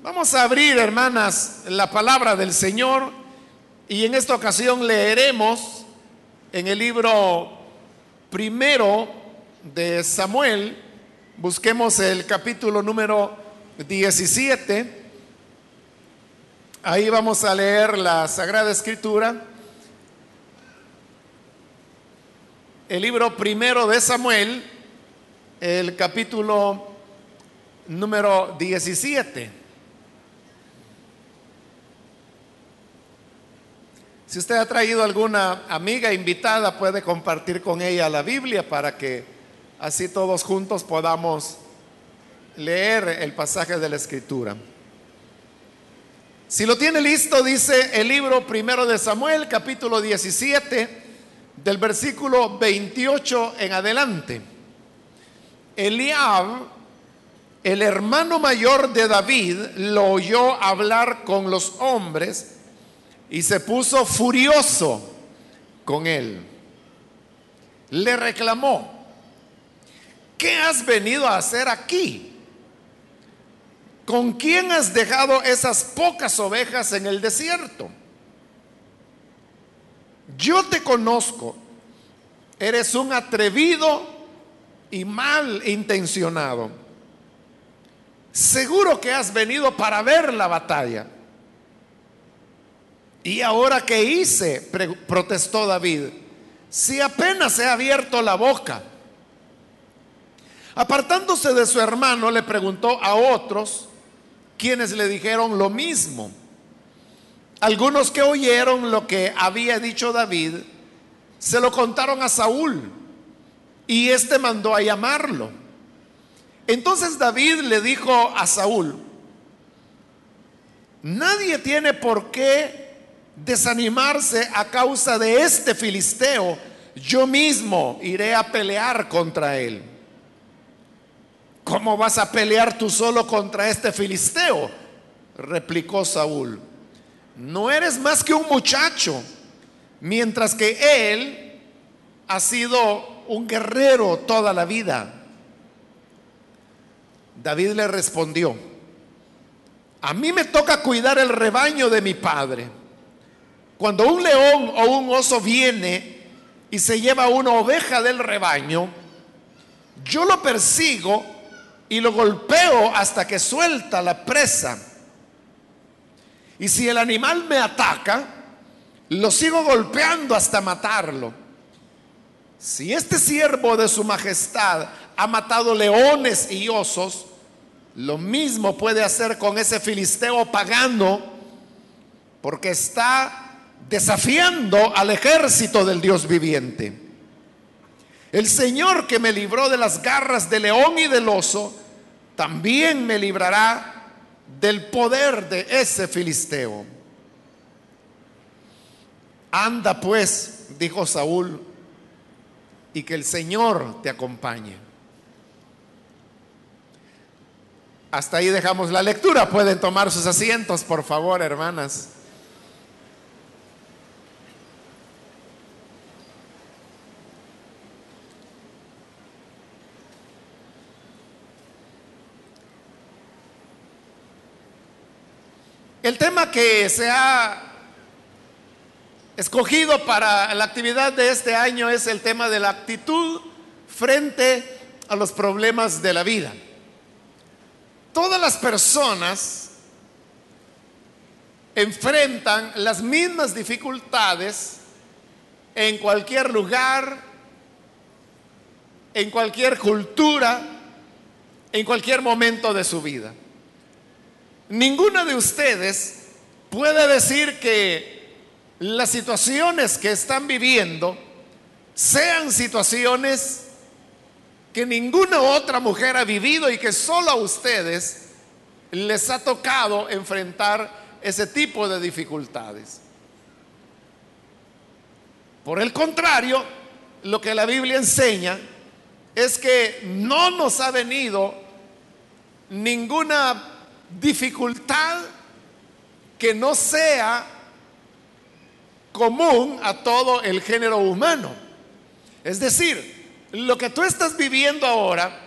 Vamos a abrir, hermanas, la palabra del Señor y en esta ocasión leeremos en el libro primero de Samuel, busquemos el capítulo número 17. Ahí vamos a leer la Sagrada Escritura. El libro primero de Samuel, el capítulo número 17. Si usted ha traído alguna amiga invitada, puede compartir con ella la Biblia para que así todos juntos podamos leer el pasaje de la Escritura. Si lo tiene listo, dice el libro primero de Samuel, capítulo 17, del versículo 28 en adelante. Eliab, el hermano mayor de David, lo oyó hablar con los hombres y se puso furioso con él. Le reclamó, ¿qué has venido a hacer aquí? ¿Con quién has dejado esas pocas ovejas en el desierto? Yo te conozco, eres un atrevido y mal intencionado. Seguro que has venido para ver la batalla. ¿Y ahora qué hice? protestó David. Si apenas he abierto la boca. Apartándose de su hermano, le preguntó a otros, quienes le dijeron lo mismo. Algunos que oyeron lo que había dicho David, se lo contaron a Saúl y éste mandó a llamarlo. Entonces David le dijo a Saúl, nadie tiene por qué desanimarse a causa de este filisteo, yo mismo iré a pelear contra él. ¿Cómo vas a pelear tú solo contra este filisteo? replicó Saúl. No eres más que un muchacho, mientras que él ha sido un guerrero toda la vida. David le respondió, a mí me toca cuidar el rebaño de mi padre. Cuando un león o un oso viene y se lleva una oveja del rebaño, yo lo persigo y lo golpeo hasta que suelta la presa. Y si el animal me ataca, lo sigo golpeando hasta matarlo. Si este siervo de su majestad ha matado leones y osos, lo mismo puede hacer con ese filisteo pagano, porque está desafiando al ejército del Dios viviente. El Señor que me libró de las garras del león y del oso, también me librará del poder de ese filisteo. Anda pues, dijo Saúl, y que el Señor te acompañe. Hasta ahí dejamos la lectura. Pueden tomar sus asientos, por favor, hermanas. El tema que se ha escogido para la actividad de este año es el tema de la actitud frente a los problemas de la vida. Todas las personas enfrentan las mismas dificultades en cualquier lugar, en cualquier cultura, en cualquier momento de su vida. Ninguno de ustedes puede decir que las situaciones que están viviendo sean situaciones que ninguna otra mujer ha vivido y que solo a ustedes les ha tocado enfrentar ese tipo de dificultades. Por el contrario, lo que la Biblia enseña es que no nos ha venido ninguna dificultad que no sea común a todo el género humano. Es decir, lo que tú estás viviendo ahora,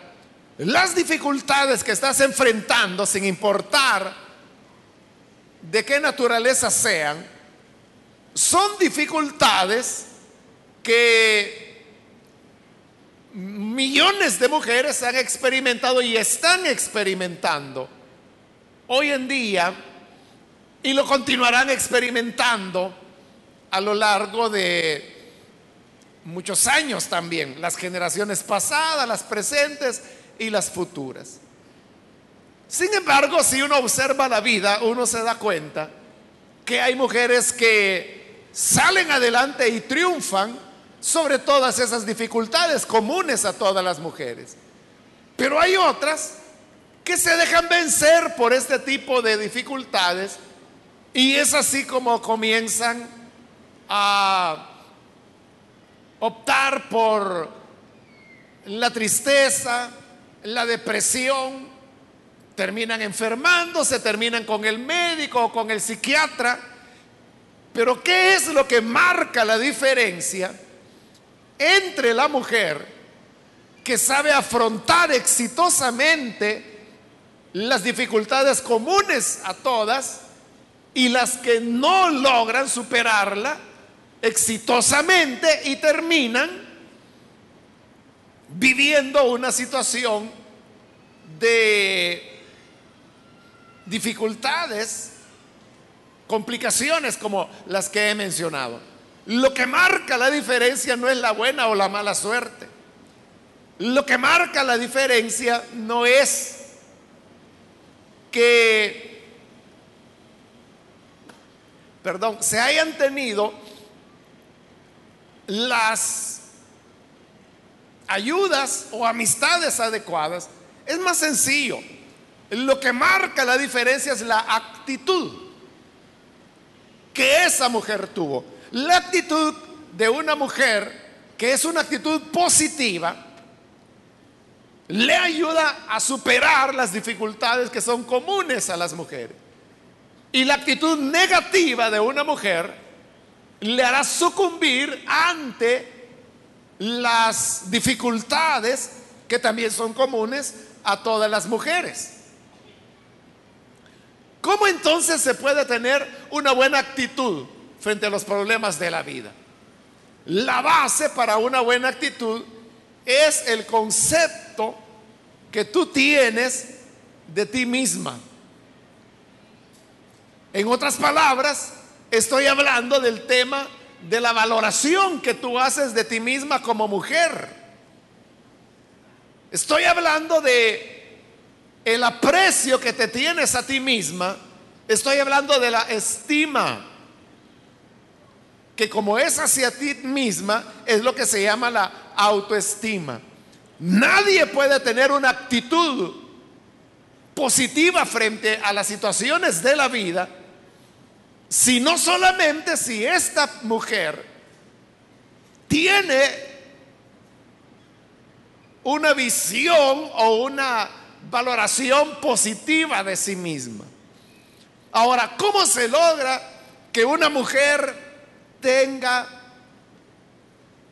las dificultades que estás enfrentando, sin importar de qué naturaleza sean, son dificultades que millones de mujeres han experimentado y están experimentando hoy en día y lo continuarán experimentando a lo largo de muchos años también, las generaciones pasadas, las presentes y las futuras. Sin embargo, si uno observa la vida, uno se da cuenta que hay mujeres que salen adelante y triunfan sobre todas esas dificultades comunes a todas las mujeres. Pero hay otras que se dejan vencer por este tipo de dificultades y es así como comienzan a optar por la tristeza, la depresión, terminan enfermándose, terminan con el médico o con el psiquiatra. Pero ¿qué es lo que marca la diferencia entre la mujer que sabe afrontar exitosamente las dificultades comunes a todas y las que no logran superarla exitosamente y terminan viviendo una situación de dificultades, complicaciones como las que he mencionado. Lo que marca la diferencia no es la buena o la mala suerte. Lo que marca la diferencia no es que, perdón, se hayan tenido las ayudas o amistades adecuadas. Es más sencillo. Lo que marca la diferencia es la actitud que esa mujer tuvo. La actitud de una mujer que es una actitud positiva le ayuda a superar las dificultades que son comunes a las mujeres. Y la actitud negativa de una mujer le hará sucumbir ante las dificultades que también son comunes a todas las mujeres. ¿Cómo entonces se puede tener una buena actitud frente a los problemas de la vida? La base para una buena actitud es el concepto que tú tienes de ti misma. En otras palabras, estoy hablando del tema de la valoración que tú haces de ti misma como mujer. Estoy hablando de el aprecio que te tienes a ti misma, estoy hablando de la estima, que como es hacia ti misma, es lo que se llama la autoestima. Nadie puede tener una actitud positiva frente a las situaciones de la vida si no solamente si esta mujer tiene una visión o una valoración positiva de sí misma. Ahora, ¿cómo se logra que una mujer tenga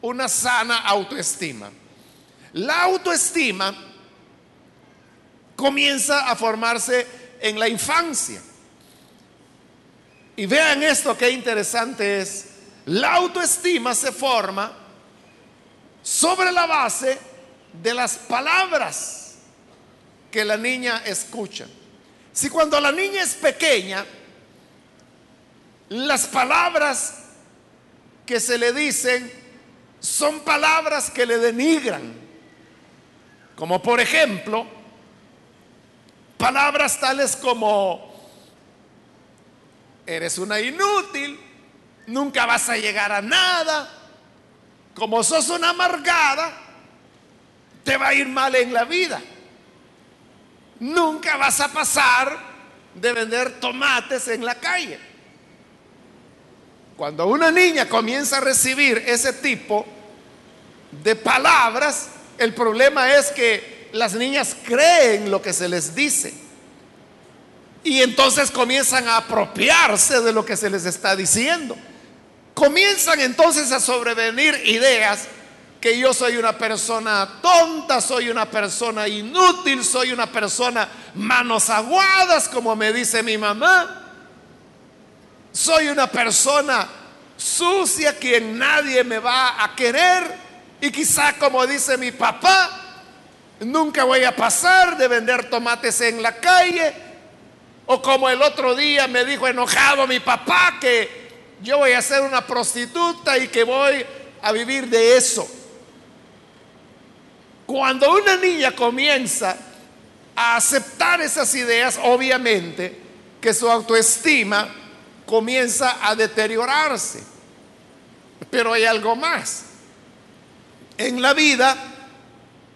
una sana autoestima? La autoestima comienza a formarse en la infancia. Y vean esto, qué interesante es. La autoestima se forma sobre la base de las palabras que la niña escucha. Si cuando la niña es pequeña, las palabras que se le dicen son palabras que le denigran, como por ejemplo, palabras tales como, eres una inútil, nunca vas a llegar a nada, como sos una amargada, te va a ir mal en la vida nunca vas a pasar de vender tomates en la calle. Cuando una niña comienza a recibir ese tipo de palabras, el problema es que las niñas creen lo que se les dice. Y entonces comienzan a apropiarse de lo que se les está diciendo. Comienzan entonces a sobrevenir ideas que yo soy una persona tonta, soy una persona inútil, soy una persona manos aguadas, como me dice mi mamá. Soy una persona sucia, quien nadie me va a querer y quizá como dice mi papá, nunca voy a pasar de vender tomates en la calle o como el otro día me dijo enojado mi papá que yo voy a ser una prostituta y que voy a vivir de eso. Cuando una niña comienza a aceptar esas ideas, obviamente que su autoestima comienza a deteriorarse. Pero hay algo más. En la vida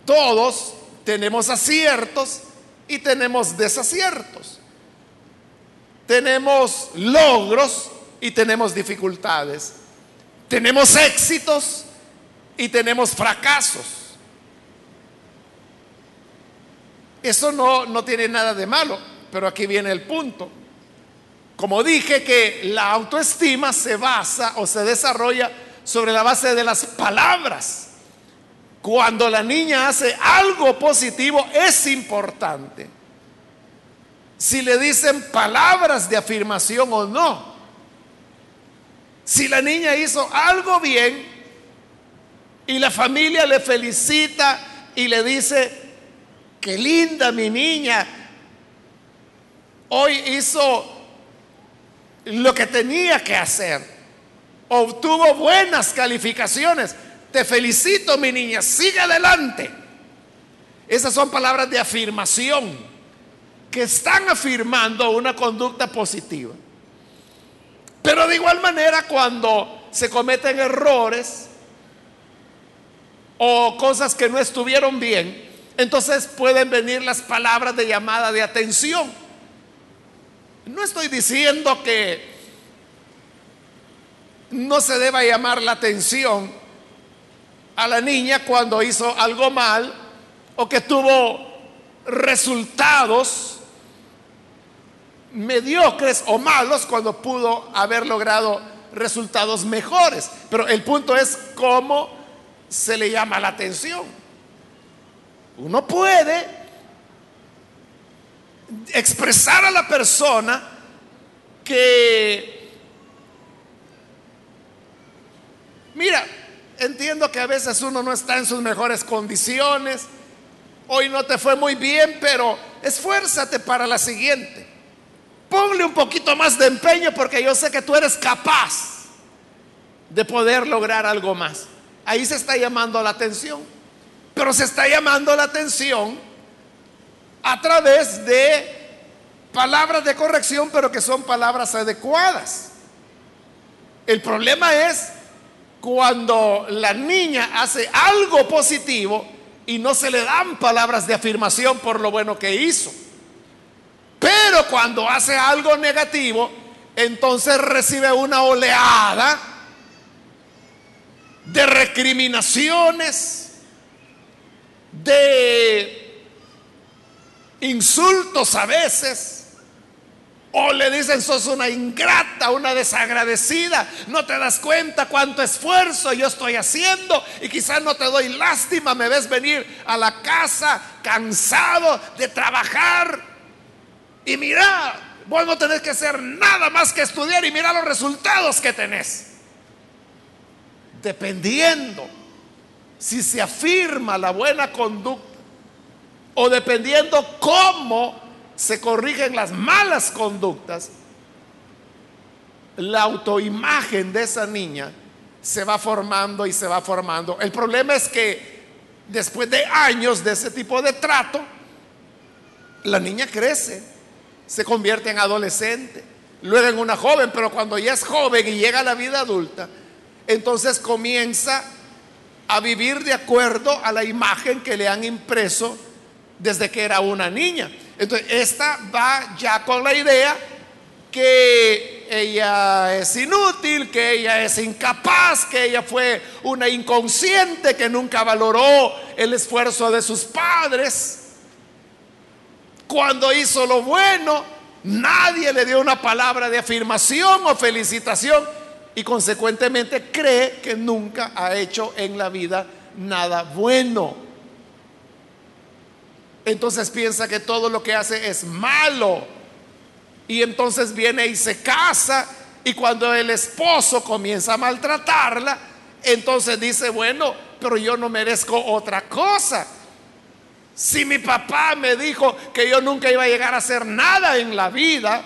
todos tenemos aciertos y tenemos desaciertos. Tenemos logros y tenemos dificultades. Tenemos éxitos y tenemos fracasos. Eso no, no tiene nada de malo, pero aquí viene el punto. Como dije que la autoestima se basa o se desarrolla sobre la base de las palabras. Cuando la niña hace algo positivo es importante. Si le dicen palabras de afirmación o no. Si la niña hizo algo bien y la familia le felicita y le dice, qué linda mi niña, hoy hizo lo que tenía que hacer, obtuvo buenas calificaciones, te felicito mi niña, sigue adelante. Esas son palabras de afirmación que están afirmando una conducta positiva. Pero de igual manera cuando se cometen errores o cosas que no estuvieron bien, entonces pueden venir las palabras de llamada de atención. No estoy diciendo que no se deba llamar la atención a la niña cuando hizo algo mal o que tuvo resultados mediocres o malos cuando pudo haber logrado resultados mejores. Pero el punto es cómo se le llama la atención. Uno puede expresar a la persona que, mira, entiendo que a veces uno no está en sus mejores condiciones, hoy no te fue muy bien, pero esfuérzate para la siguiente. Ponle un poquito más de empeño porque yo sé que tú eres capaz de poder lograr algo más. Ahí se está llamando la atención. Pero se está llamando la atención a través de palabras de corrección, pero que son palabras adecuadas. El problema es cuando la niña hace algo positivo y no se le dan palabras de afirmación por lo bueno que hizo. Pero cuando hace algo negativo, entonces recibe una oleada de recriminaciones, de insultos a veces. O le dicen, sos una ingrata, una desagradecida, no te das cuenta cuánto esfuerzo yo estoy haciendo y quizás no te doy lástima, me ves venir a la casa cansado de trabajar y mira, vos no tenés que hacer nada más que estudiar y mira los resultados que tenés. Dependiendo si se afirma la buena conducta o dependiendo cómo se corrigen las malas conductas, la autoimagen de esa niña se va formando y se va formando. El problema es que después de años de ese tipo de trato, la niña crece se convierte en adolescente, luego en una joven, pero cuando ya es joven y llega a la vida adulta, entonces comienza a vivir de acuerdo a la imagen que le han impreso desde que era una niña. Entonces, esta va ya con la idea que ella es inútil, que ella es incapaz, que ella fue una inconsciente, que nunca valoró el esfuerzo de sus padres cuando hizo lo bueno, nadie le dio una palabra de afirmación o felicitación y consecuentemente cree que nunca ha hecho en la vida nada bueno. Entonces piensa que todo lo que hace es malo. Y entonces viene y se casa Y cuando el esposo comienza a maltratarla, entonces dice, bueno, pero yo no merezco otra cosa. Si mi papá me dijo que yo nunca iba a llegar a hacer nada en la vida,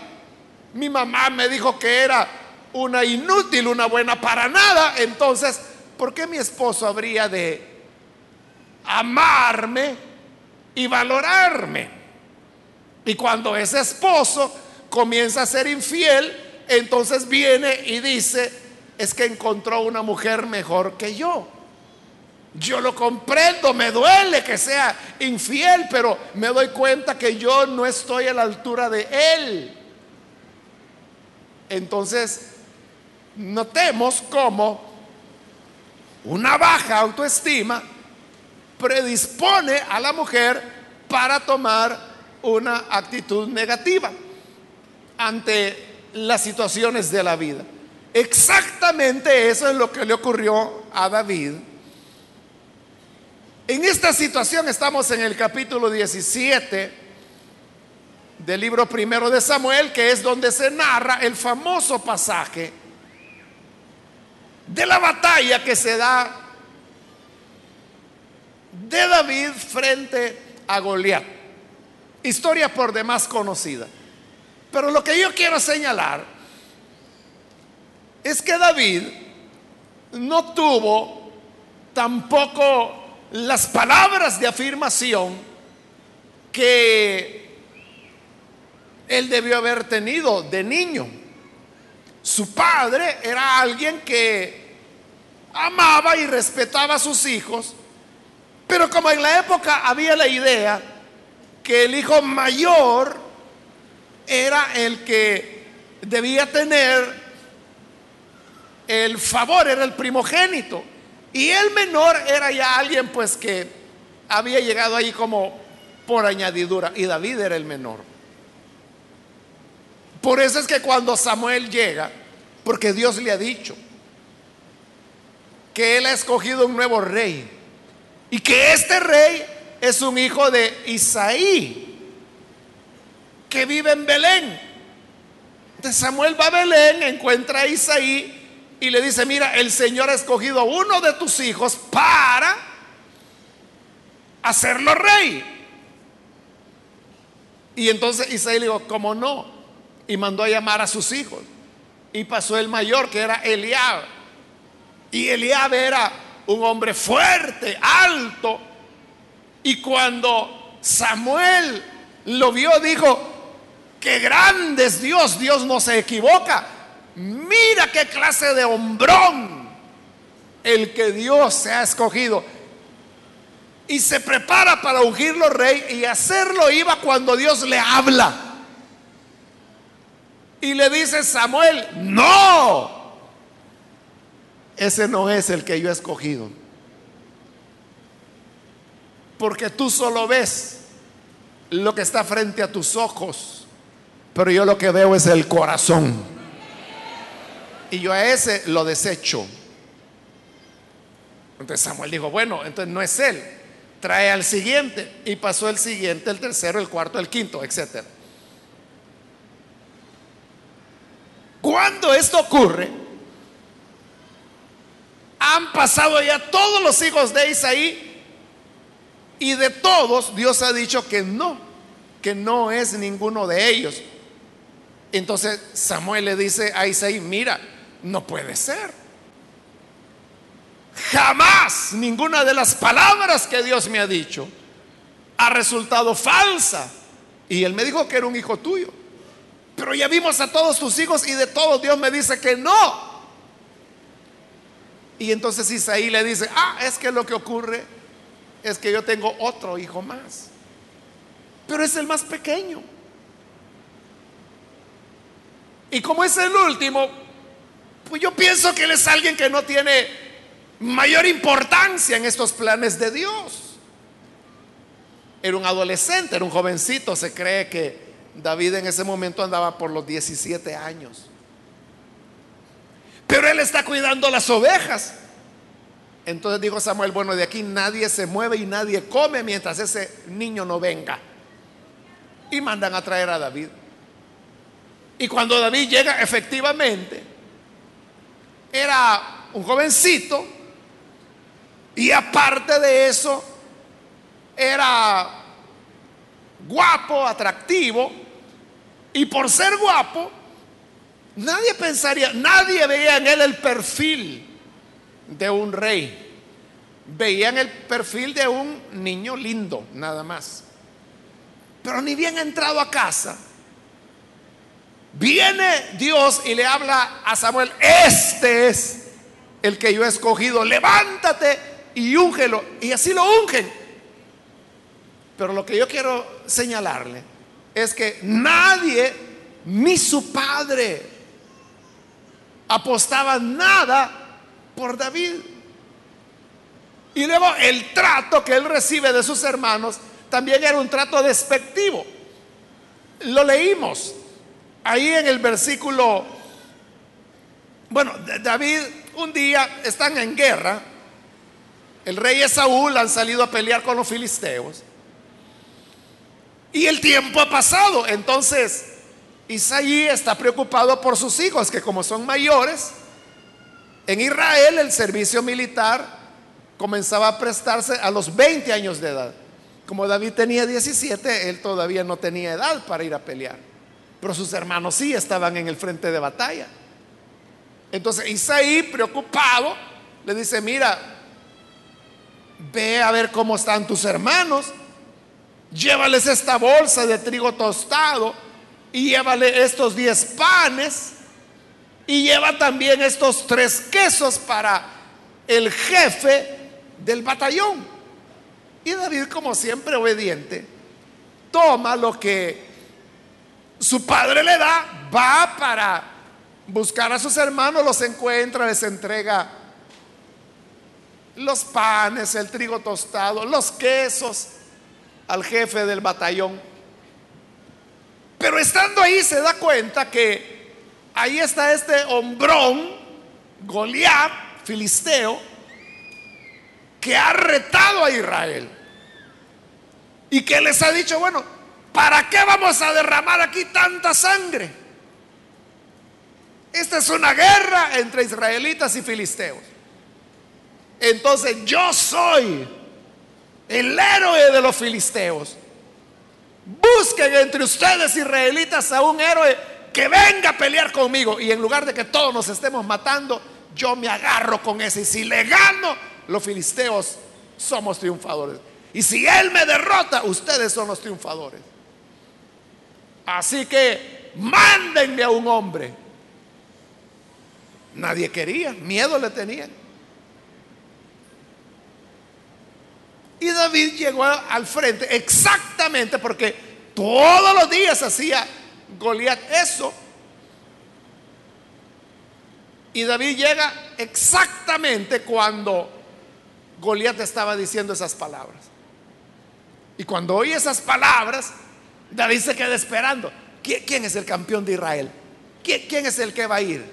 mi mamá me dijo que era una inútil, una buena para nada, entonces, ¿por qué mi esposo habría de amarme y valorarme? Y cuando ese esposo comienza a ser infiel, entonces viene y dice, es que encontró una mujer mejor que yo. Yo lo comprendo, me duele que sea infiel, pero me doy cuenta que yo no estoy a la altura de él. Entonces, notemos cómo una baja autoestima predispone a la mujer para tomar una actitud negativa ante las situaciones de la vida. Exactamente eso es lo que le ocurrió a David. En esta situación estamos en el capítulo 17 del libro primero de Samuel, que es donde se narra el famoso pasaje de la batalla que se da de David frente a Goliat. Historia por demás conocida. Pero lo que yo quiero señalar es que David no tuvo tampoco las palabras de afirmación que él debió haber tenido de niño. Su padre era alguien que amaba y respetaba a sus hijos, pero como en la época había la idea que el hijo mayor era el que debía tener el favor, era el primogénito. Y el menor era ya alguien pues que había llegado ahí como por añadidura. Y David era el menor. Por eso es que cuando Samuel llega, porque Dios le ha dicho que él ha escogido un nuevo rey y que este rey es un hijo de Isaí, que vive en Belén. Entonces Samuel va a Belén, encuentra a Isaí y le dice, mira, el Señor ha escogido a uno de tus hijos para hacerlo rey. Y entonces Isaí le dijo, ¿cómo no? Y mandó a llamar a sus hijos. Y pasó el mayor, que era Eliab. Y Eliab era un hombre fuerte, alto. Y cuando Samuel lo vio, dijo, qué grande es Dios, Dios no se equivoca. Mira qué clase de hombrón el que Dios se ha escogido. Y se prepara para ungirlo rey y hacerlo iba cuando Dios le habla. Y le dice Samuel, no, ese no es el que yo he escogido. Porque tú solo ves lo que está frente a tus ojos pero yo lo que veo es el corazón. Y yo a ese lo desecho. Entonces Samuel dijo, bueno, entonces no es él. Trae al siguiente. Y pasó el siguiente, el tercero, el cuarto, el quinto, etc. Cuando esto ocurre, han pasado ya todos los hijos de Isaí y de todos Dios ha dicho que no, que no es ninguno de ellos. Entonces Samuel le dice a Isaí, mira, no puede ser. Jamás ninguna de las palabras que Dios me ha dicho ha resultado falsa. Y él me dijo que era un hijo tuyo. Pero ya vimos a todos tus hijos y de todos Dios me dice que no. Y entonces Isaí le dice, ah, es que lo que ocurre es que yo tengo otro hijo más. Pero es el más pequeño. Y como es el último, pues yo pienso que él es alguien que no tiene mayor importancia en estos planes de Dios. Era un adolescente, era un jovencito, se cree que David en ese momento andaba por los 17 años. Pero él está cuidando las ovejas. Entonces dijo Samuel, bueno, de aquí nadie se mueve y nadie come mientras ese niño no venga. Y mandan a traer a David. Y cuando David llega, efectivamente, era un jovencito y aparte de eso era guapo, atractivo y por ser guapo nadie pensaría, nadie veía en él el perfil de un rey. Veían el perfil de un niño lindo, nada más. Pero ni bien entrado a casa, viene Dios y le habla a Samuel, este es el que yo he escogido, levántate y úngelo. Y así lo ungen. Pero lo que yo quiero señalarle es que nadie, ni su padre, apostaba nada por David. Y luego el trato que él recibe de sus hermanos también era un trato despectivo. Lo leímos ahí en el versículo, bueno, David un día están en guerra, el rey Esaúl han salido a pelear con los filisteos y el tiempo ha pasado, entonces Isaí está preocupado por sus hijos que como son mayores, en Israel el servicio militar comenzaba a prestarse a los 20 años de edad. Como David tenía 17, él todavía no tenía edad para ir a pelear. Pero sus hermanos sí estaban en el frente de batalla. Entonces Isaí, preocupado, le dice, mira, ve a ver cómo están tus hermanos, llévales esta bolsa de trigo tostado y llévale estos 10 panes y lleva también estos tres quesos para el jefe del batallón. Y David, como siempre obediente, toma lo que su padre le da, va para buscar a sus hermanos, los encuentra, les entrega los panes, el trigo tostado, los quesos al jefe del batallón. Pero estando ahí se da cuenta que ahí está este hombrón, Goliat, filisteo, que ha retado a Israel. Y que les ha dicho, bueno, ¿para qué vamos a derramar aquí tanta sangre? Esta es una guerra entre israelitas y filisteos. Entonces yo soy el héroe de los filisteos. Busquen entre ustedes israelitas a un héroe que venga a pelear conmigo. Y en lugar de que todos nos estemos matando, yo me agarro con ese. Y si le gano, los filisteos somos triunfadores. Y si Él me derrota, ustedes son los triunfadores. Así que mándenme a un hombre. Nadie quería, miedo le tenían. David llegó al frente exactamente porque todos los días hacía Goliat eso. Y David llega exactamente cuando Goliat estaba diciendo esas palabras. Y cuando oye esas palabras, David se queda esperando. ¿Quién, es el campeón de Israel? ¿Quién, es el que va a ir?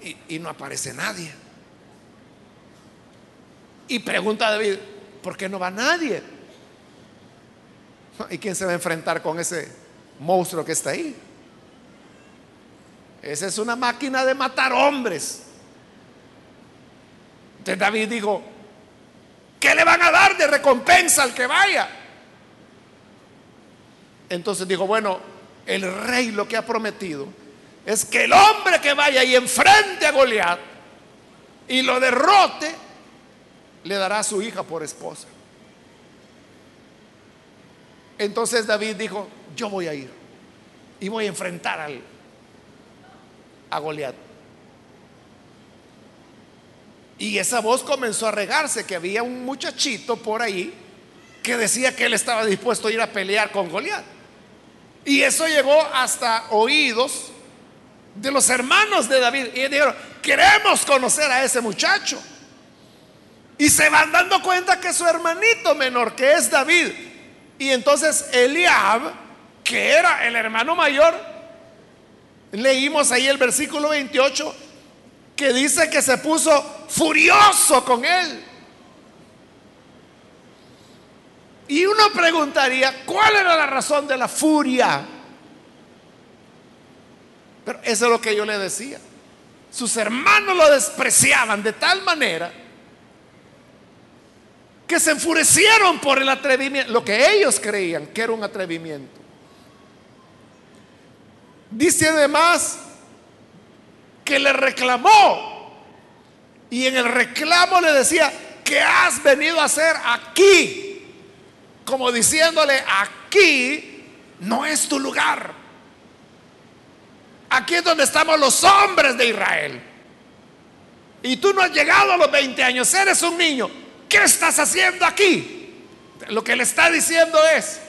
Y, y no aparece nadie. Y pregunta a David, ¿por qué no va nadie? ¿Y quién se va a enfrentar con ese monstruo que está ahí? Esa es una máquina de matar hombres. Entonces David dijo, ¿qué le van a dar de recompensa al que vaya? Entonces dijo, bueno, el rey lo que ha prometido es que el hombre que vaya y enfrente a Goliat y lo derrote, le dará a su hija por esposa. Entonces David dijo, yo voy a ir y voy a enfrentar al, a Goliat. Y esa voz comenzó a regarse, que había un muchachito por ahí que decía que él estaba dispuesto a ir a pelear con Goliat. Y eso llegó hasta oídos de los hermanos de David. Y dijeron, queremos conocer a ese muchacho. Y se van dando cuenta que su hermanito menor, que es David, y entonces Eliab, que era el hermano mayor, leímos ahí el versículo 28, que dice que se puso furioso con él. Y uno preguntaría, ¿cuál era la razón de la furia? Pero eso es lo que yo le decía. sus hermanos lo despreciaban de tal manera que se enfurecieron por el atrevimiento, lo que ellos creían que era un atrevimiento. Dice además que le reclamó y en el reclamo le decía, ¿qué has venido a hacer aquí? Como diciéndole, aquí no es tu lugar. Aquí es donde estamos los hombres de Israel. Y tú no has llegado a los 20 años, eres un niño. ¿Qué estás haciendo aquí? Lo que le está diciendo es,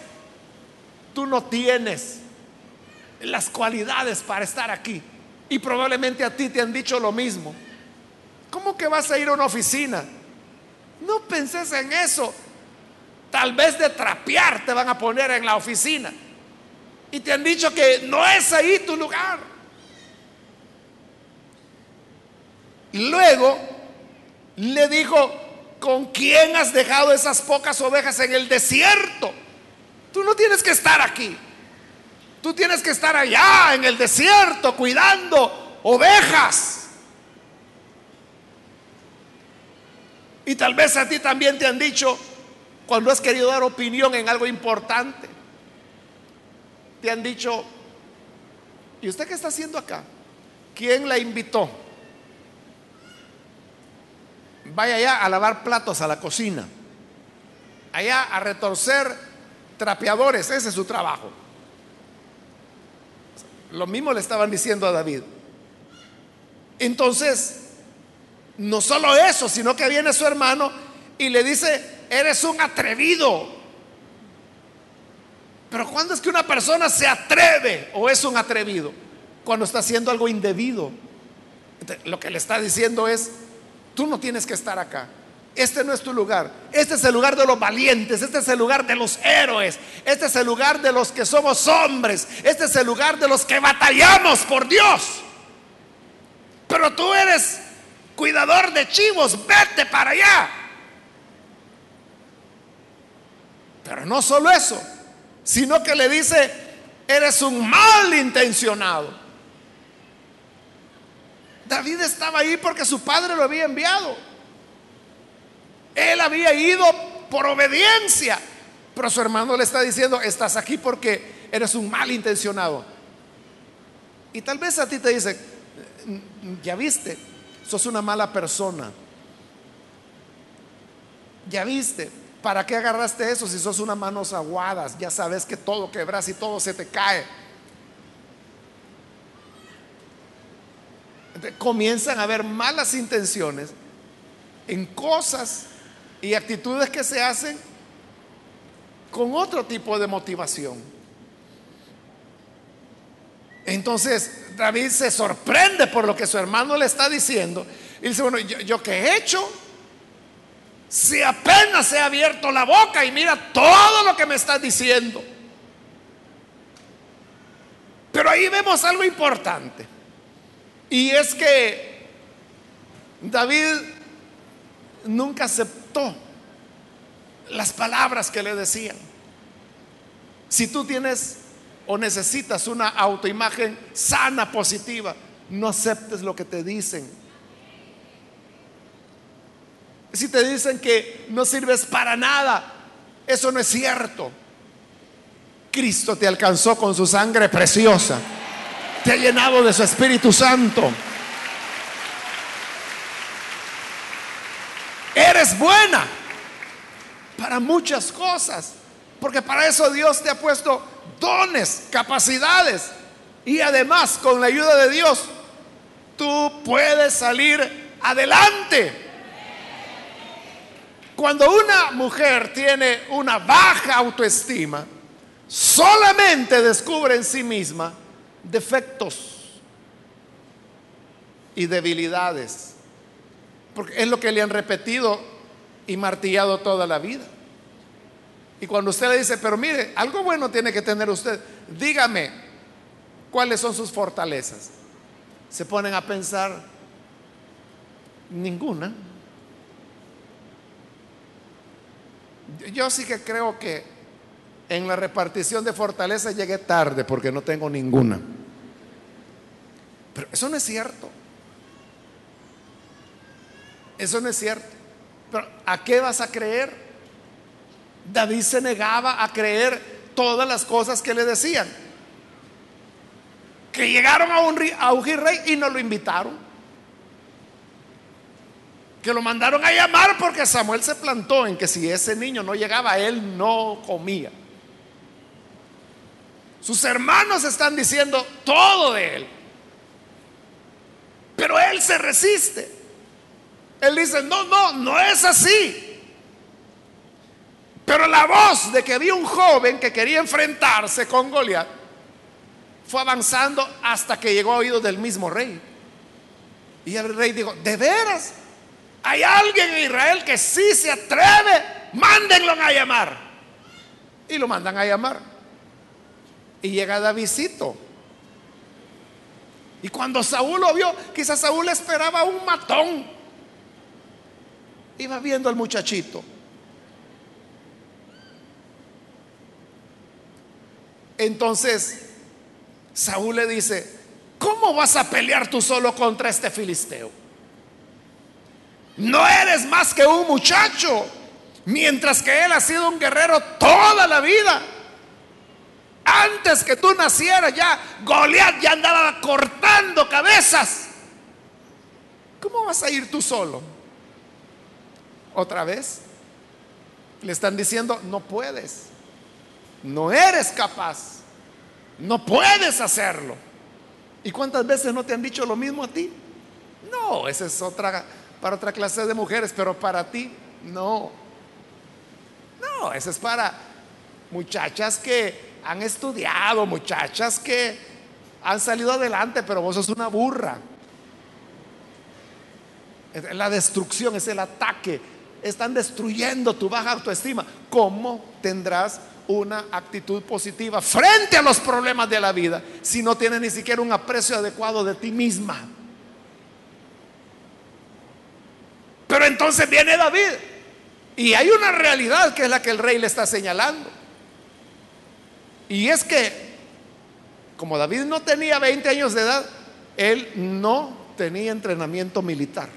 tú no tienes las cualidades para estar aquí. Y probablemente a ti te han dicho lo mismo. ¿Cómo que vas a ir a una oficina? No penses en eso. Tal vez de trapear te van a poner en la oficina. Y te han dicho que no es ahí tu lugar. Luego le dijo, ¿con quién has dejado esas pocas ovejas en el desierto? Tú no tienes que estar aquí. Tú tienes que estar allá en el desierto cuidando ovejas. Y tal vez a ti también te han dicho, cuando has querido dar opinión en algo importante, te han dicho, ¿y usted qué está haciendo acá? ¿Quién la invitó? Vaya allá a lavar platos a la cocina, allá a retorcer trapeadores, ese es su trabajo. Lo mismo le estaban diciendo a David. Entonces, no solo eso, sino que viene su hermano y le dice, eres un atrevido. Pero ¿cuándo es que una persona se atreve o es un atrevido? Cuando está haciendo algo indebido. lo que le está diciendo es, tú no tienes que estar acá. Este no es tu lugar. Este es el lugar de los valientes. Este es el lugar de los héroes. Este es el lugar de los que somos hombres. Este es el lugar de los que batallamos por Dios. Pero tú eres cuidador de chivos. Vete para allá. Pero no solo eso, sino que le dice, eres un mal intencionado. David estaba ahí porque su padre lo había enviado. Él había ido por obediencia. Pero su hermano le está diciendo, estás aquí porque eres un mal intencionado. Y tal vez a ti te dice, ya viste, sos una mala persona. Ya viste, ¿para qué agarraste eso si sos unas manos aguadas? Ya sabes que todo quebras y todo se te cae. Comienzan a haber malas intenciones en cosas y actitudes que se hacen con otro tipo de motivación. Entonces David se sorprende por lo que su hermano le está diciendo y dice, bueno, yo, yo qué he hecho? Si apenas ha abierto la boca y mira todo lo que me está diciendo. Pero ahí vemos algo importante. Y es que David nunca aceptó las palabras que le decían. Si tú tienes o necesitas una autoimagen sana, positiva, no aceptes lo que te dicen. Si te dicen que no sirves para nada, eso no es cierto. Cristo te alcanzó con su sangre preciosa. Te ha llenado de su Espíritu Santo. Eres buena para muchas cosas. Porque para eso Dios te ha puesto dones, capacidades. Y además, con la ayuda de Dios, tú puedes salir adelante. Cuando una mujer tiene una baja autoestima, solamente descubre en sí misma defectos y debilidades. Porque es lo que le han repetido y martillado toda la vida. Y cuando usted le dice, pero mire, algo bueno tiene que tener usted, dígame cuáles son sus fortalezas. Se ponen a pensar, ninguna. Yo sí que creo que en la repartición de fortalezas llegué tarde porque no tengo ninguna. Pero eso no es cierto. eso no es cierto. Pero ¿a qué vas a creer? David se negaba a creer todas las cosas que le decían. Que llegaron a un, a rey y no lo invitaron. Que lo mandaron a llamar porque Samuel se plantó en que si ese niño no llegaba, él no comía. Sus hermanos están diciendo todo de él. Pero él se resiste. Él dice, no, no, no es así. Pero la voz de que había un joven que quería enfrentarse con Goliat fue avanzando hasta que llegó a oídos del mismo rey. Y el rey dijo, ¿de veras? Hay alguien en Israel que sí se atreve, mándenlo a llamar. Y lo mandan a llamar. Y llega Davidito. Y cuando Saúl lo vio, quizás Saúl esperaba un matón. Iba viendo al muchachito. Entonces, Saúl le dice, ¿cómo vas a pelear tú solo contra este filisteo? No eres más que un muchacho, mientras que él ha sido un guerrero toda la vida. Antes que tú nacieras ya, Goliat ya andaba cortando cabezas. ¿Cómo vas a ir tú solo? Otra vez, le están diciendo, no puedes, no eres capaz, no puedes hacerlo. ¿Y cuántas veces no te han dicho lo mismo a ti? No, esa es otra, para otra clase de mujeres, pero para ti, no. No, esa es para muchachas que han estudiado, muchachas que han salido adelante, pero vos sos una burra. La destrucción es el ataque. Están destruyendo tu baja autoestima. ¿Cómo tendrás una actitud positiva frente a los problemas de la vida si no tienes ni siquiera un aprecio adecuado de ti misma? Pero entonces viene David y hay una realidad que es la que el rey le está señalando. Y es que, como David no tenía 20 años de edad, él no tenía entrenamiento militar.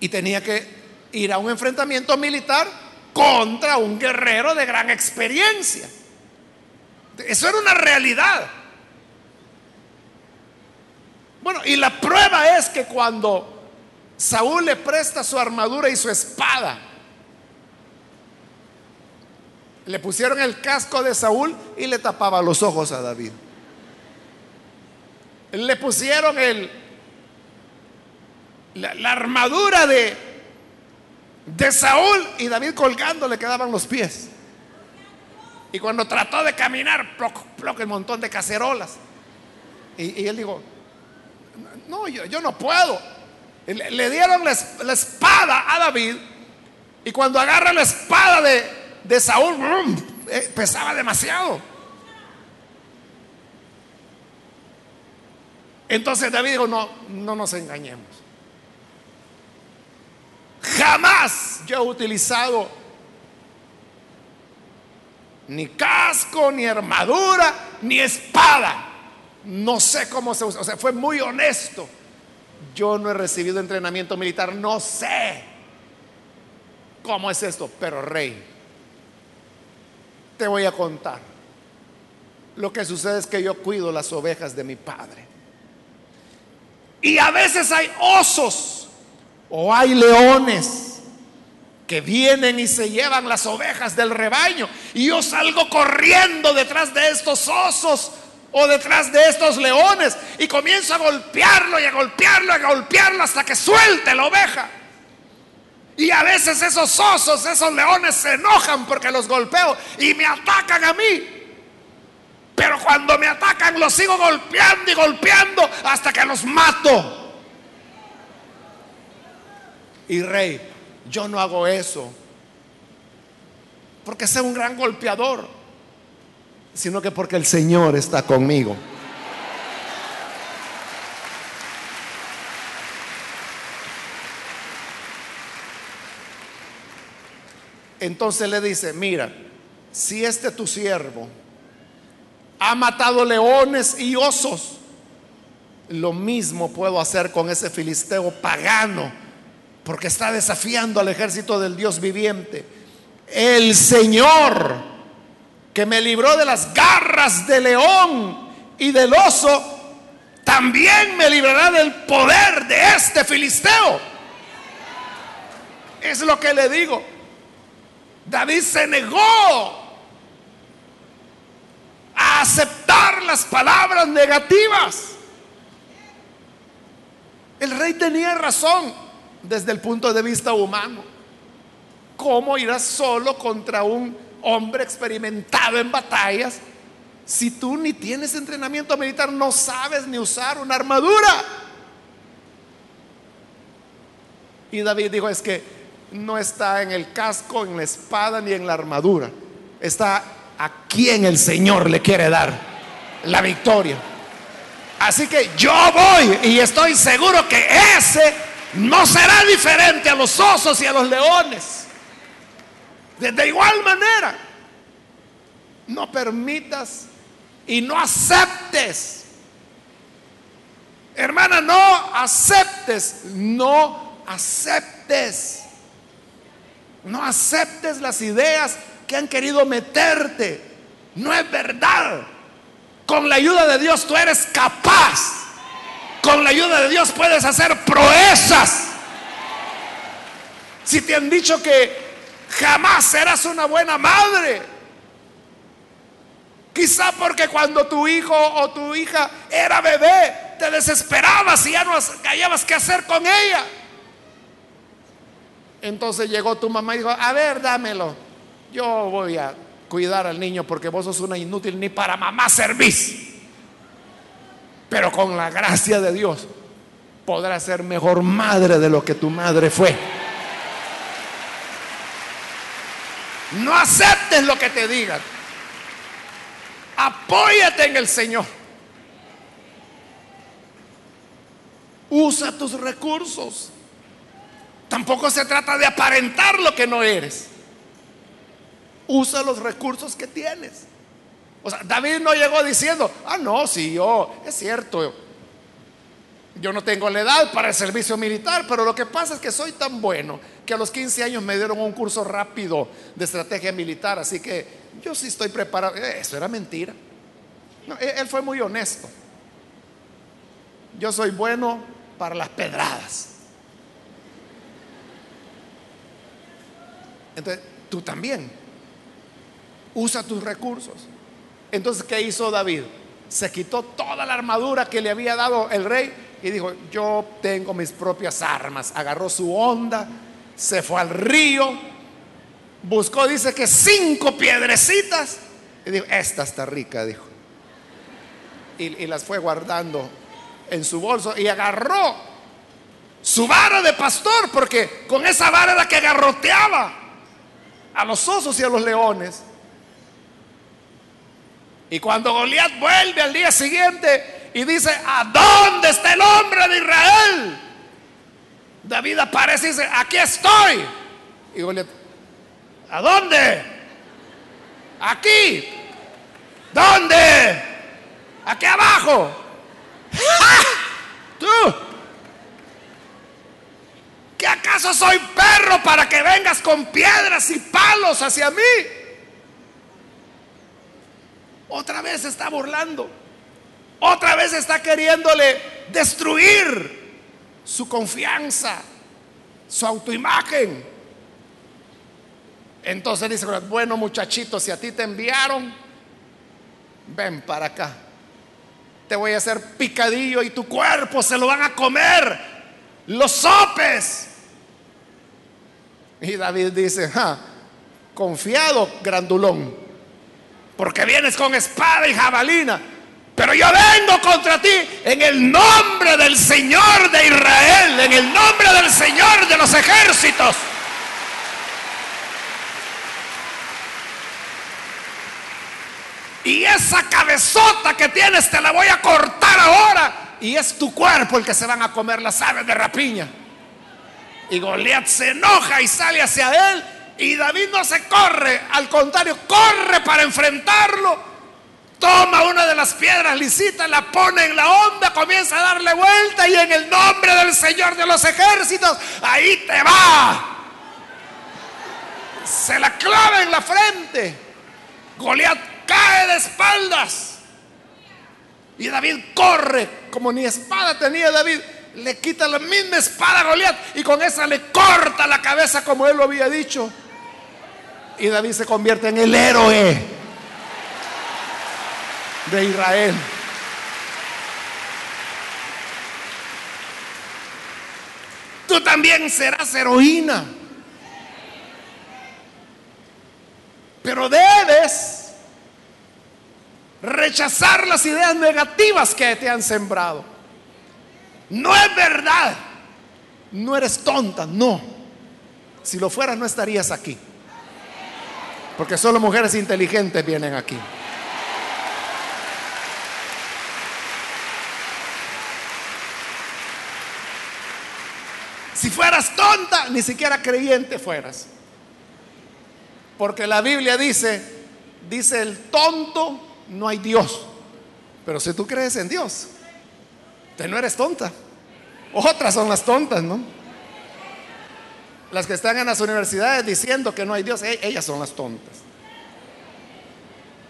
Y tenía que ir a un enfrentamiento militar contra un guerrero de gran experiencia. Eso era una realidad. Bueno, y la prueba es que cuando Saúl le presta su armadura y su espada, le pusieron el casco de Saúl y le tapaba los ojos a David. Le pusieron el, la, armadura de, de Saúl y David colgando le quedaban los pies. Y cuando trató de caminar, ploc, el montón de cacerolas. Y, él dijo, no, yo, no puedo. Le, dieron la, la espada a David y cuando agarra la espada de, de Saúl eh, pesaba demasiado. Entonces David dijo, no, no nos engañemos. Jamás yo he utilizado ni casco, ni armadura, ni espada. No sé cómo se usa. O sea, fue muy honesto. Yo no he recibido entrenamiento militar, no sé cómo es esto, pero rey, te voy a contar. Lo que sucede es que yo cuido las ovejas de mi padre. Y a veces hay osos o hay leones que vienen y se llevan las ovejas del rebaño. Y yo salgo corriendo detrás de estos osos o detrás de estos leones y comienzo a golpearlo y a golpearlo y a golpearlo hasta que suelte la oveja. Y a veces esos osos, esos leones se enojan porque los golpeo y me atacan a mí. Pero cuando me atacan los sigo golpeando y golpeando hasta que los mato. Y rey, yo no hago eso porque sea un gran golpeador, sino que porque el Señor está conmigo. Entonces le dice, mira, si este tu siervo ha matado leones y osos lo mismo puedo hacer con ese filisteo pagano, porque está desafiando al ejército del Dios viviente. El Señor que me libró de las garras del león y del oso, también me librará del poder de este filisteo. Es lo que le digo. David se negó a aceptar las palabras negativas. El rey tenía razón desde el punto de vista humano. ¿Cómo irás solo contra un hombre experimentado en batallas si tú ni tienes entrenamiento militar, no sabes ni usar una armadura? Y David dijo, es que no está en el casco, en la espada ni en la armadura. Está a quien el Señor le quiere dar la victoria. Así que yo voy y estoy seguro que ese no será diferente a los osos y a los leones. De, igual manera, no permitas y no aceptes. Hermana, no aceptes, no aceptes. No aceptes las ideas que han querido meterte. No es verdad. Con la ayuda de Dios tú eres capaz. Con la ayuda de Dios puedes hacer proezas. Si te han dicho que jamás serás una buena madre, quizá porque cuando tu hijo o tu hija era bebé, te desesperabas y ya no hallabas qué hacer con ella. Entonces llegó tu mamá y dijo, a ver, dámelo. Yo voy a cuidar al niño porque vos sos una inútil, ni para mamá servís. Pero con la gracia de Dios podrás ser mejor madre de lo que tu madre fue. No aceptes lo que te digan. Apóyate en el Señor. Usa tus recursos. Tampoco se trata de aparentar lo que no eres. Usa los recursos que tienes. O sea, David no llegó diciendo, ah, no, si yo, es cierto, yo no tengo la edad para el servicio militar, pero lo que pasa es que soy tan bueno que a los 15 años me dieron un curso rápido de estrategia militar, así que yo sí estoy preparado. Eh, eso era mentira. él fue muy honesto. Yo soy bueno para las pedradas. Entonces, tú también. Usa tus recursos. Entonces, ¿qué hizo David? Se quitó toda la armadura que le había dado el rey y dijo, yo tengo mis propias armas. Agarró su onda, se fue al río, buscó, dice que cinco piedrecitas. Y dijo, esta está rica, dijo. Y, y las fue guardando en su bolso y agarró su vara de pastor, porque con esa vara era que garroteaba a los osos y a los leones. Y cuando Goliat vuelve al día siguiente y dice, ¿a dónde está el hombre de Israel? David aparece y dice, aquí estoy. Y Goliat, ¿a dónde? Aquí. ¿Dónde? Aquí abajo. Tú. ¿Que acaso soy perro para que vengas con piedras y palos hacia mí? Otra vez está burlando. Otra vez está queriéndole destruir su confianza, su autoimagen. Entonces dice, bueno muchachito, si a ti te enviaron, ven para acá. Te voy a hacer picadillo y tu cuerpo se lo van a comer los sopes. Y David dice, confiado, grandulón porque vienes con espada y jabalina. Pero yo vengo contra ti en el nombre del Señor de Israel, en el nombre del Señor de los ejércitos. Y esa cabezota que tienes te la voy a cortar ahora. Y es tu cuerpo el que se van a comer las aves de rapiña. Y Goliat se enoja y sale hacia él y David no se corre, al contrario, corre para enfrentarlo toma una de las piedras lisitas, la pone en la onda, comienza a darle vuelta y en el nombre del Señor de los ejércitos, ahí te va. Se la clava en la frente. Goliat cae de espaldas. Y David corre, como ni espada tenía David, le quita la misma espada a Goliat y con esa le corta la cabeza como él lo había dicho. Y David se convierte en el héroe de Israel. Tú también serás heroína. Pero debes rechazar las ideas negativas que te han sembrado. No es verdad. No eres tonta, no. Si lo fueras no estarías aquí. Porque solo mujeres inteligentes vienen aquí. Si fueras tonta, ni siquiera creyente fueras. Porque la Biblia dice, dice el tonto, no hay Dios. Pero si tú crees en Dios, te no eres tonta. Otras son las tontas, ¿no? Las que están en las universidades diciendo que no hay Dios, e-, ellas son las tontas.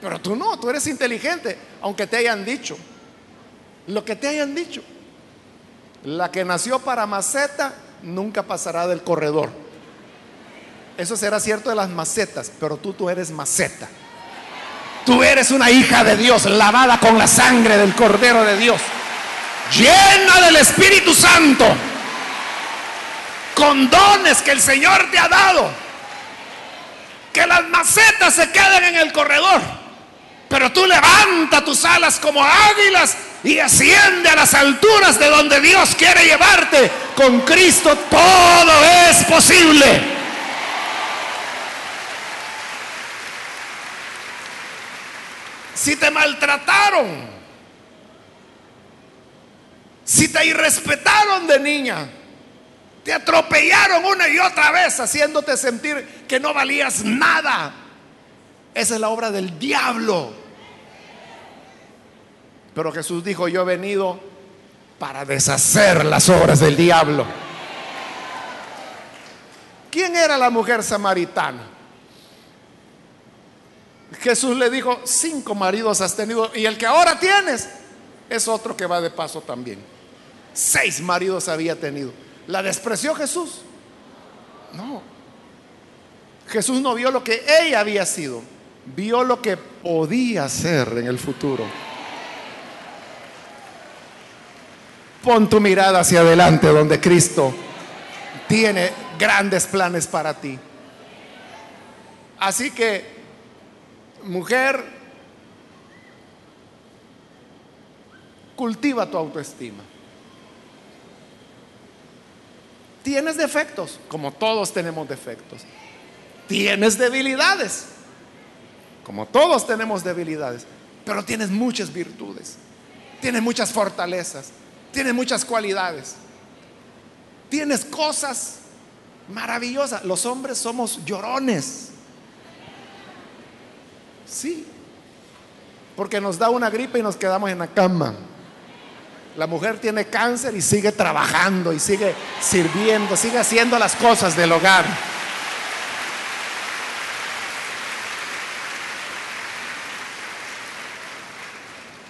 Pero tú no, tú eres inteligente, aunque te hayan dicho. Lo que te hayan dicho. La que nació para maceta nunca pasará del corredor. Eso será cierto de las macetas, pero tú, tú eres maceta. Tú eres una hija de Dios, lavada con la sangre del Cordero de Dios, llena del Espíritu Santo, con dones que el Señor te ha dado. Que las macetas se queden en el corredor, pero tú levanta tus alas como águilas y asciende a las alturas de donde Dios quiere llevarte. Con Cristo todo es posible. si te maltrataron, si te irrespetaron de niña, te atropellaron una y otra vez haciéndote sentir que no valías nada. Esa es la obra del diablo. Pero Jesús dijo, yo he venido para deshacer las obras del diablo. ¿Quién era la mujer samaritana? Jesús le dijo, cinco maridos has tenido y el que ahora tienes es otro que va de paso también. Seis maridos había tenido. ¿La despreció Jesús? No. Jesús no vio lo que ella había sido, vio lo que podía ser en el futuro. Pon tu mirada hacia adelante donde Cristo tiene grandes planes para ti. Así que mujer, cultiva tu autoestima. Tienes defectos, como todos tenemos defectos. Tienes debilidades, como todos tenemos debilidades, pero tienes muchas virtudes, tienes muchas fortalezas, tienes muchas cualidades, tienes cosas maravillosas. Los hombres somos llorones. Sí, porque nos da una gripe y nos quedamos en la cama. La mujer tiene cáncer y sigue trabajando y sigue sirviendo, sigue haciendo las cosas del hogar.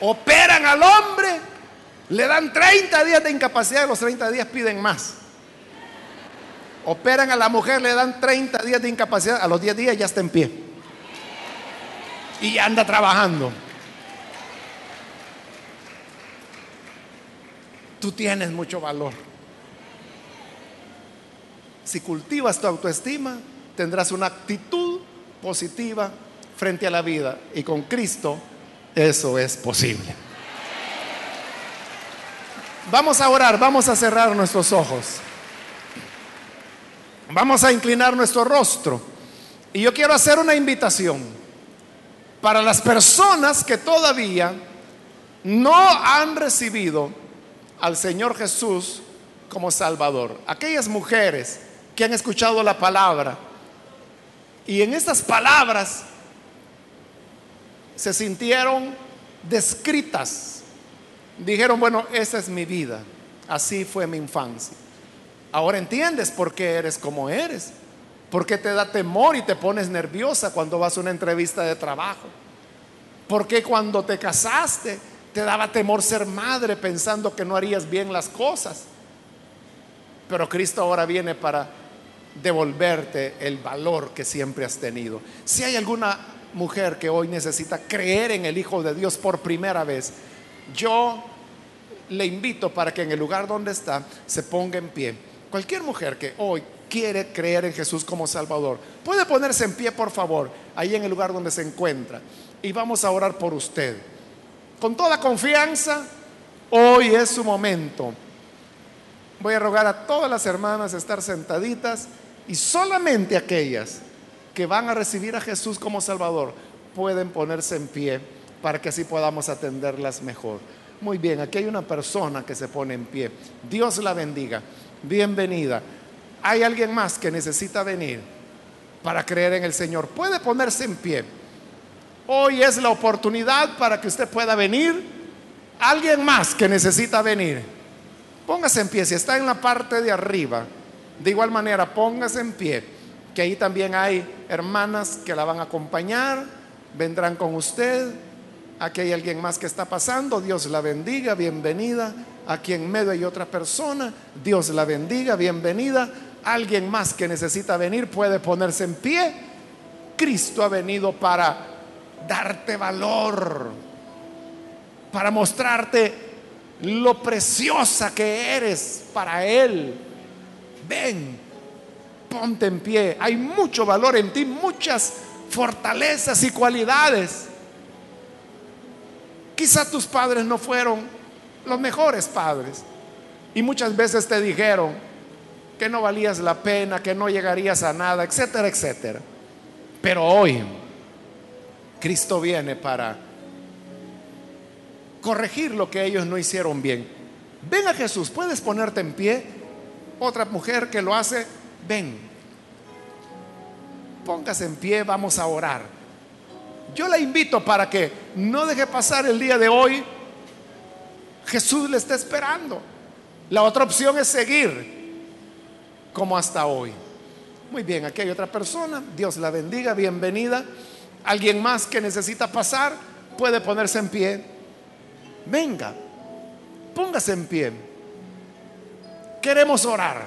Operan al hombre, le dan 30 días de incapacidad y los 30 días piden más. Operan a la mujer, le dan 30 días de incapacidad, a los 10 días ya está en pie y anda trabajando. Tú tienes mucho valor. Si cultivas tu autoestima, tendrás una actitud positiva frente a la vida y con Cristo eso es posible. Vamos a orar, vamos a cerrar nuestros ojos. Vamos a inclinar nuestro rostro. Y yo quiero hacer una invitación para las personas que todavía no han recibido al Señor Jesús como Salvador. Aquellas mujeres que han escuchado la palabra y en estas palabras se sintieron descritas. Dijeron, bueno, esa es mi vida, así fue mi infancia. Ahora entiendes por qué eres como eres, por qué te da temor y te pones nerviosa cuando vas a una entrevista de trabajo, por qué cuando te casaste te daba temor ser madre pensando que no harías bien las cosas. Pero Cristo ahora viene para devolverte el valor que siempre has tenido. Si hay alguna mujer que hoy necesita creer en el Hijo de Dios por primera vez, yo le invito para que en el lugar donde está se ponga en pie. Cualquier mujer que hoy quiere creer en Jesús como Salvador, puede ponerse en pie, por favor, ahí en el lugar donde se encuentra. Y vamos a orar por usted. Con toda confianza, hoy es su momento. Voy a rogar a todas las hermanas estar sentaditas y solamente aquellas que van a recibir a Jesús como Salvador pueden ponerse en pie para que así podamos atenderlas mejor. Muy bien, aquí hay una persona que se pone en pie. Dios la bendiga. Bienvenida. ¿Hay alguien más que necesita venir para creer en el Señor? Puede ponerse en pie. Hoy es la oportunidad para que usted pueda venir. Alguien más que necesita venir. Póngase en pie. Si está en la parte de arriba, de igual manera, póngase en pie, que ahí también hay hermanas que la van a acompañar, vendrán con usted. Aquí hay alguien más que está pasando, Dios la bendiga, bienvenida. Aquí en medio hay otra persona, Dios la bendiga, bienvenida. Alguien más que necesita venir puede ponerse en pie. Cristo ha venido para darte valor, para mostrarte lo preciosa que eres para Él ven, ponte en pie. Hay mucho valor en ti, muchas fortalezas y cualidades. Quizá tus padres no fueron los mejores padres y muchas veces te dijeron que no valías la pena, que no llegarías a nada, etcétera, etcétera. Pero hoy Cristo viene para corregir lo que ellos no hicieron bien. Ven a Jesús, puedes ponerte en pie otra mujer que lo hace, ven, póngase en pie, vamos a orar. Yo la invito para que no deje pasar el día de hoy. Jesús le está esperando. La otra opción es seguir como hasta hoy. Muy bien, aquí hay otra persona. Dios la bendiga, bienvenida. Alguien más que necesita pasar puede ponerse en pie. Venga, póngase en pie queremos orar.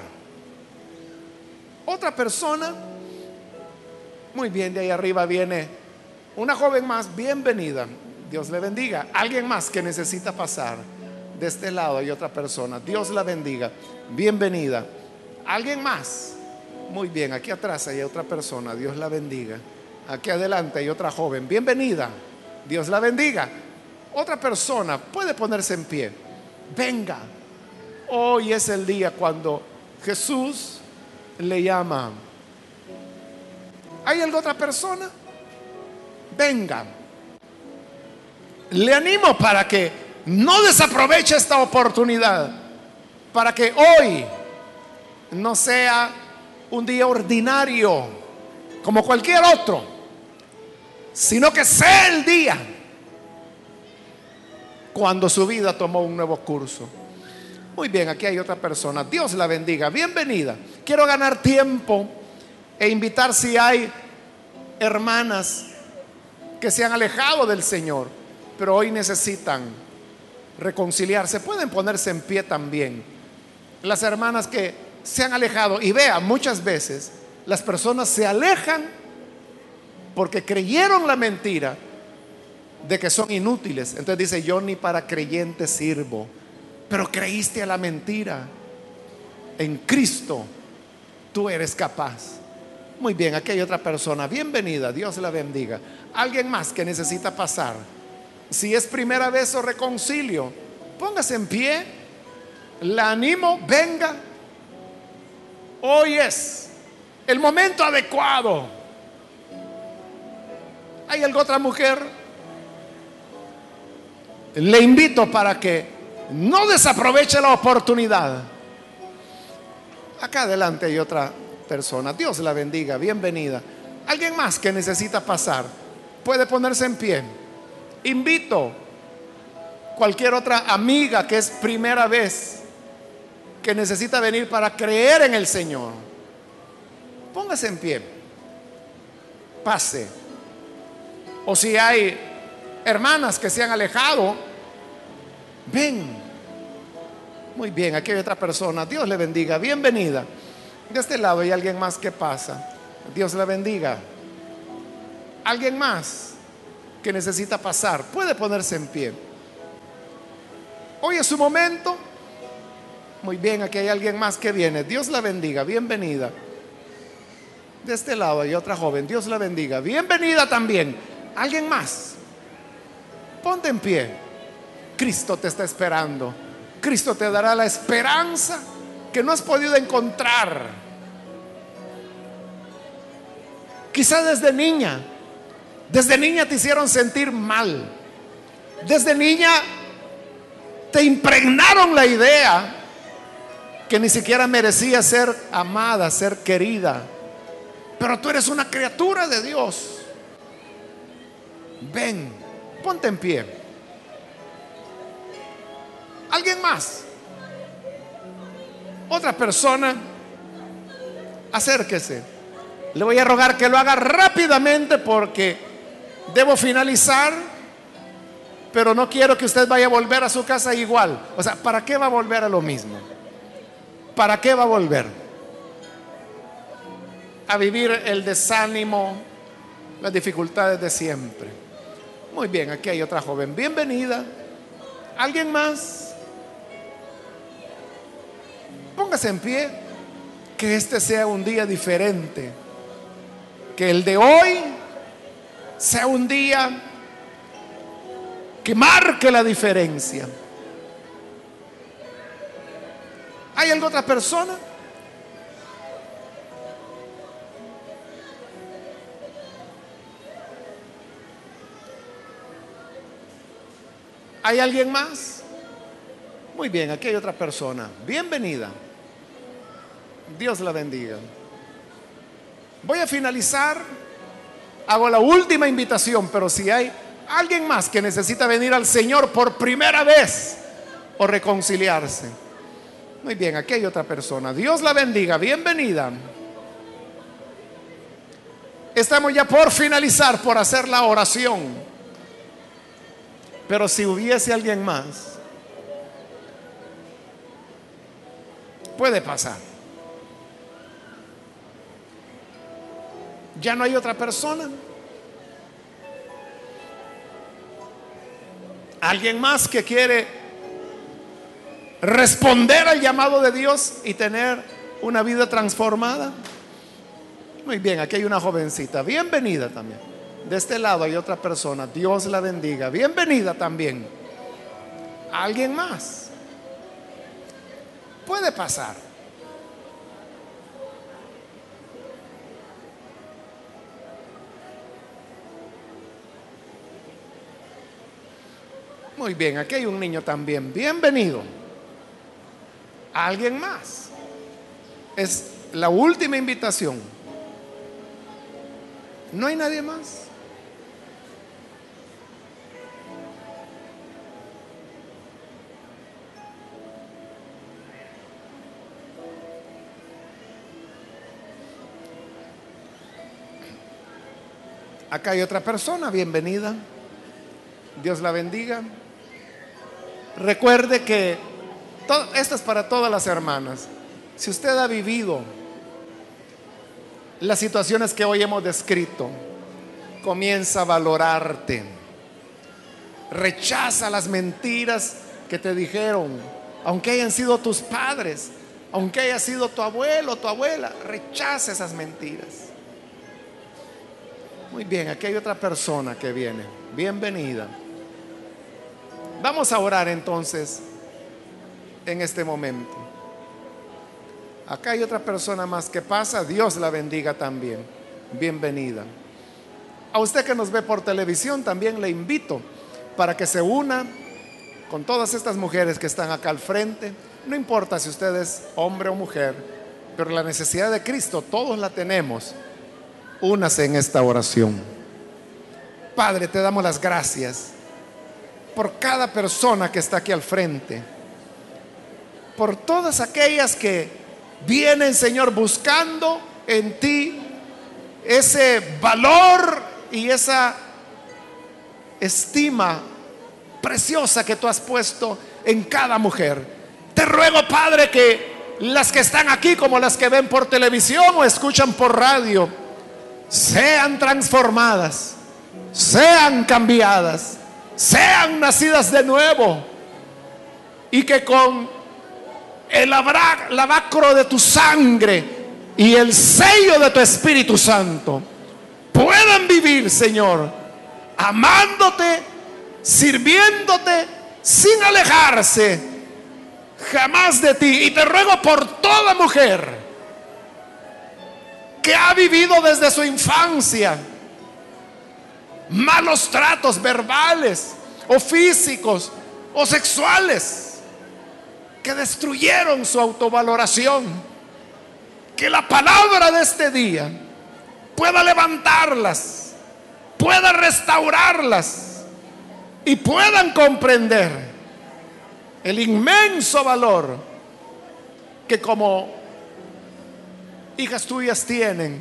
Otra persona, muy bien, de ahí arriba viene una joven más, bienvenida, Dios le bendiga. Alguien más que necesita pasar, de este lado hay otra persona, Dios la bendiga, bienvenida. Alguien más, muy bien, aquí atrás hay otra persona, Dios la bendiga. Aquí adelante hay otra joven, bienvenida, Dios la bendiga. Otra persona puede ponerse en pie, venga. Hoy es el día cuando Jesús le llama. ¿Hay alguna otra persona? Venga. Le animo para que no desaproveche esta oportunidad. Para que hoy no sea un día ordinario como cualquier otro, sino que sea el día cuando su vida tomó un nuevo curso. Muy bien, aquí hay otra persona. Dios la bendiga. Bienvenida. Quiero ganar tiempo e invitar si hay hermanas que se han alejado del Señor, pero hoy necesitan reconciliarse. Pueden ponerse en pie también. Las hermanas que se han alejado. Y vea, muchas veces las personas se alejan porque creyeron la mentira de que son inútiles. Entonces dice, yo ni para creyentes sirvo pero creíste a la mentira. En Cristo tú eres capaz. Muy bien, aquí hay otra persona. Bienvenida, Dios la bendiga. Alguien más que necesita pasar. Si es primera vez o reconcilio, póngase en pie. La animo, venga. Hoy es el momento adecuado. ¿Hay alguna otra mujer? Le invito para que no desaproveche la oportunidad. Acá adelante hay otra persona. Dios la bendiga. Bienvenida. Alguien más que necesita pasar puede ponerse en pie. Invito cualquier otra amiga que es primera vez, que necesita venir para creer en el Señor, póngase en pie, pase. O si hay hermanas que se han alejado, ven. Muy bien, aquí hay otra persona. Dios le bendiga. Bienvenida. De este lado hay alguien más que pasa. Dios le bendiga. Alguien más que necesita pasar. Puede ponerse en pie. Hoy es su momento. Muy bien, aquí hay alguien más que viene. Dios la bendiga. Bienvenida. De este lado hay otra joven. Dios la bendiga. Bienvenida también. Alguien más. Ponte en pie. Cristo te está esperando. Cristo te dará la esperanza que no has podido encontrar. Quizá desde niña, desde niña te hicieron sentir mal. Desde niña te impregnaron la idea que ni siquiera merecía ser amada, ser querida. Pero tú eres una criatura de Dios. Ven, ponte en pie. ¿Alguien más? Otra persona, acérquese. Le voy a rogar que lo haga rápidamente porque debo finalizar, pero no quiero que usted vaya a volver a su casa igual. O sea, ¿para qué va a volver a lo mismo? ¿Para qué va a volver? A vivir el desánimo, las dificultades de siempre. Muy bien, aquí hay otra joven. Bienvenida. ¿Alguien más? Póngase en pie. Que este sea un día diferente. Que el de hoy sea un día que marque la diferencia. ¿Hay alguna otra persona? ¿Hay alguien más? Muy bien, aquí hay otra persona. Bienvenida. Dios la bendiga. Voy a finalizar. Hago la última invitación, pero si hay alguien más que necesita venir al Señor por primera vez o reconciliarse. Muy bien, aquí hay otra persona. Dios la bendiga. Bienvenida. Estamos ya por finalizar, por hacer la oración. Pero si hubiese alguien más, puede pasar. ¿Ya no hay otra persona? ¿Alguien más que quiere responder al llamado de Dios y tener una vida transformada? Muy bien, aquí hay una jovencita. Bienvenida también. De este lado hay otra persona. Dios la bendiga. Bienvenida también. ¿Alguien más? Puede pasar. Muy bien, aquí hay un niño también. Bienvenido. ¿Alguien más? Es la última invitación. ¿No hay nadie más? Acá hay otra persona, bienvenida. Dios la bendiga. Recuerde que esto es para todas las hermanas. Si usted ha vivido las situaciones que hoy hemos descrito, comienza a valorarte. Rechaza las mentiras que te dijeron, aunque hayan sido tus padres, aunque haya sido tu abuelo tu abuela, rechaza esas mentiras. Muy bien, aquí hay otra persona que viene. Bienvenida. Vamos a orar entonces en este momento. Acá hay otra persona más que pasa. Dios la bendiga también. Bienvenida. A usted que nos ve por televisión también le invito para que se una con todas estas mujeres que están acá al frente. No importa si usted es hombre o mujer, pero la necesidad de Cristo todos la tenemos. Únase en esta oración. Padre, te damos las gracias por cada persona que está aquí al frente, por todas aquellas que vienen, Señor, buscando en ti ese valor y esa estima preciosa que tú has puesto en cada mujer. Te ruego, Padre, que las que están aquí como las que ven por televisión o escuchan por radio, sean transformadas, sean cambiadas, sean nacidas de nuevo y que con el lavacro de tu sangre y el sello de tu Espíritu Santo puedan vivir, Señor, amándote, sirviéndote, sin alejarse jamás de ti. Y te ruego por toda mujer que ha vivido desde su infancia. Malos tratos verbales o físicos o sexuales que destruyeron su autovaloración. Que la palabra de este día pueda levantarlas, pueda restaurarlas y puedan comprender el inmenso valor que como hijas tuyas tienen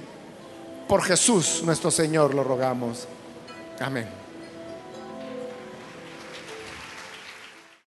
por Jesús nuestro Señor, lo rogamos. Amén.